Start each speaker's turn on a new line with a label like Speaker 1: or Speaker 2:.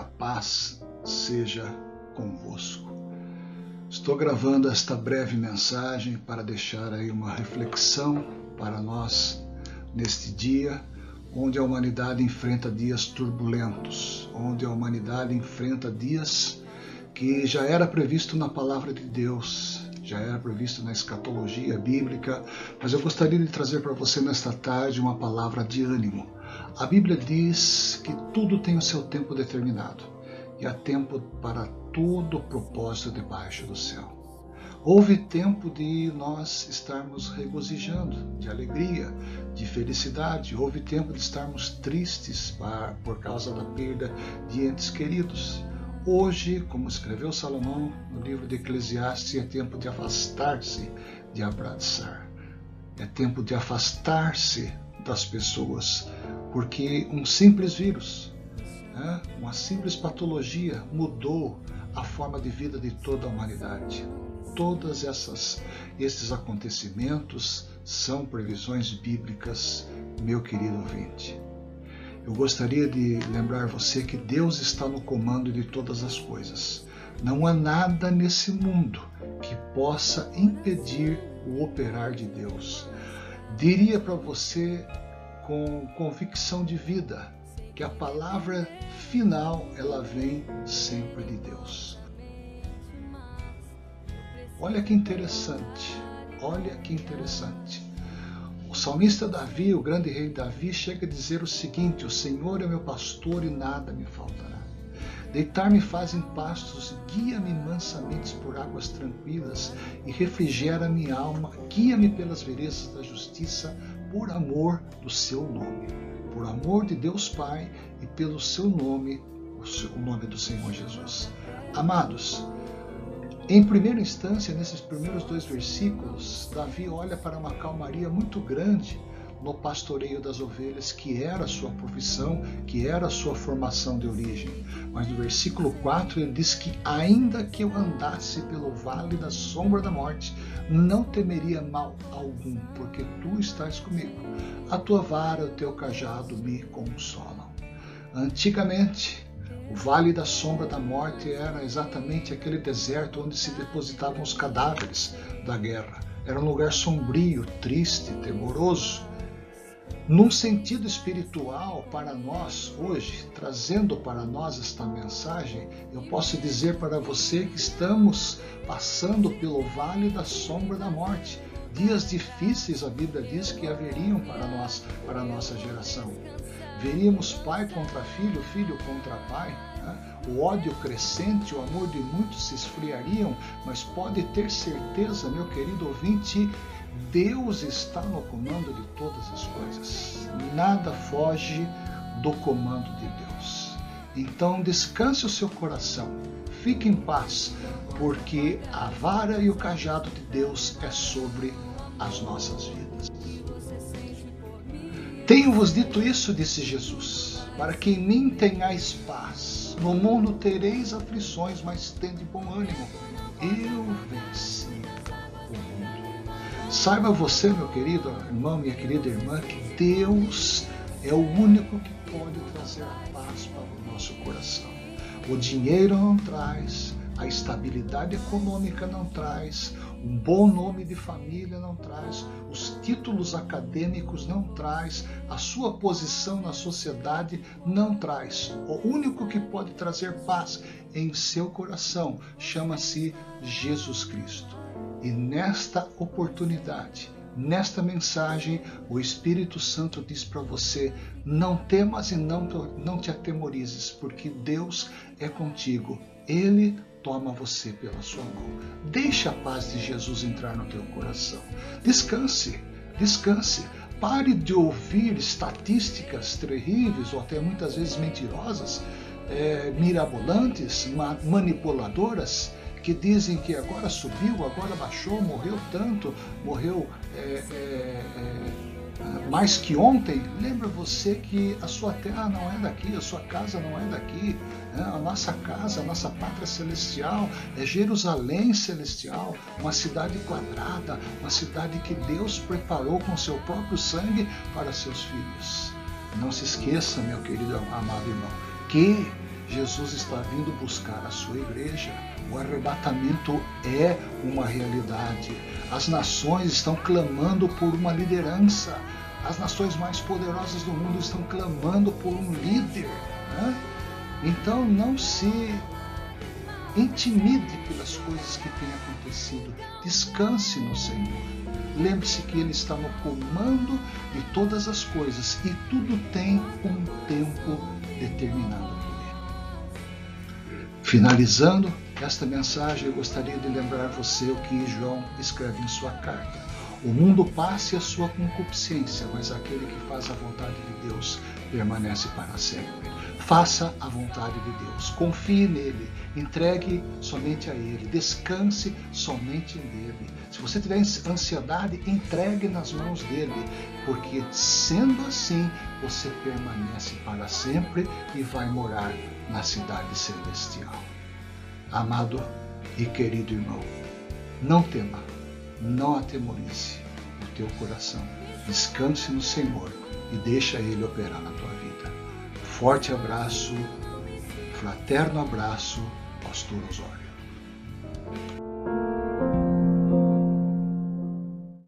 Speaker 1: a paz seja convosco. Estou gravando esta breve mensagem para deixar aí uma reflexão para nós neste dia onde a humanidade enfrenta dias turbulentos, onde a humanidade enfrenta dias que já era previsto na palavra de Deus, já era previsto na escatologia bíblica, mas eu gostaria de trazer para você nesta tarde uma palavra de ânimo. A Bíblia diz que tudo tem o seu tempo determinado e há tempo para todo o propósito debaixo do céu. Houve tempo de nós estarmos regozijando, de alegria, de felicidade. Houve tempo de estarmos tristes por causa da perda de entes queridos. Hoje, como escreveu Salomão no livro de Eclesiastes, é tempo de afastar-se de abraçar. É tempo de afastar-se das pessoas, porque um simples vírus, né, uma simples patologia mudou a forma de vida de toda a humanidade. Todas essas esses acontecimentos são previsões bíblicas, meu querido ouvinte. Eu gostaria de lembrar você que Deus está no comando de todas as coisas. Não há nada nesse mundo que possa impedir o operar de Deus. Diria para você com convicção de vida que a palavra final ela vem sempre de Deus. Olha que interessante, olha que interessante. Salmista Davi, o grande rei Davi, chega a dizer o seguinte: O Senhor é meu pastor e nada me faltará. Deitar-me faz em pastos, guia-me mansamente por águas tranquilas e refrigera minha alma, guia-me pelas veredas da justiça, por amor do seu nome. Por amor de Deus Pai e pelo seu nome, o nome do Senhor Jesus. Amados, em primeira instância, nesses primeiros dois versículos, Davi olha para uma calmaria muito grande no pastoreio das ovelhas, que era a sua profissão, que era a sua formação de origem. Mas no versículo 4 ele diz que, ainda que eu andasse pelo vale da sombra da morte, não temeria mal algum, porque tu estás comigo. A tua vara e o teu cajado me consolam. Antigamente, o Vale da Sombra da Morte era exatamente aquele deserto onde se depositavam os cadáveres da guerra. Era um lugar sombrio, triste, temoroso. Num sentido espiritual, para nós hoje, trazendo para nós esta mensagem, eu posso dizer para você que estamos passando pelo vale da sombra da morte. Dias difíceis, a Bíblia diz que haveriam para nós, para a nossa geração. Veríamos pai contra filho, filho contra pai. Né? O ódio crescente, o amor de muitos se esfriariam, mas pode ter certeza, meu querido ouvinte, Deus está no comando de todas as coisas. Nada foge do comando de Deus. Então descanse o seu coração, fique em paz, porque a vara e o cajado de Deus é sobre as nossas vidas. Tenho-vos dito isso, disse Jesus, para que em mim tenhais paz. No mundo tereis aflições, mas tende bom ânimo. Eu venci o mundo. Saiba você, meu querido irmão, minha querida irmã, que Deus é o único que pode trazer a paz para o nosso coração. O dinheiro não traz, a estabilidade econômica não traz, um bom nome de família não traz, os títulos acadêmicos não traz, a sua posição na sociedade não traz. O único que pode trazer paz em seu coração chama-se Jesus Cristo. E nesta oportunidade, nesta mensagem, o Espírito Santo diz para você: não temas e não, não te atemorizes, porque Deus é contigo. Ele toma você pela sua mão. Deixe a paz de Jesus entrar no teu coração. Descanse, descanse. Pare de ouvir estatísticas terríveis ou até muitas vezes mentirosas, é, mirabolantes, manipuladoras, que dizem que agora subiu, agora baixou, morreu tanto, morreu é, é, é mais que ontem, lembra você que a sua terra não é daqui, a sua casa não é daqui, né? a nossa casa, a nossa pátria celestial é Jerusalém celestial, uma cidade quadrada, uma cidade que Deus preparou com seu próprio sangue para seus filhos. Não se esqueça, meu querido amado irmão, que Jesus está vindo buscar a sua igreja. O arrebatamento é uma realidade. As nações estão clamando por uma liderança. As nações mais poderosas do mundo estão clamando por um líder. Né? Então não se intimide pelas coisas que têm acontecido. Descanse no Senhor. Lembre-se que Ele está no comando de todas as coisas e tudo tem um tempo determinado. Finalizando esta mensagem, eu gostaria de lembrar você o que João escreve em sua carta. O mundo passe a sua concupiscência, mas aquele que faz a vontade de Deus permanece para sempre. Faça a vontade de Deus, confie nele, entregue somente a ele, descanse somente nele. Se você tiver ansiedade, entregue nas mãos dele, porque sendo assim, você permanece para sempre e vai morar na cidade celestial. Amado e querido irmão, não tema não atemorize o teu coração. Descanse no Senhor e deixa Ele operar na tua vida. Forte abraço, fraterno abraço, Pastor Osório.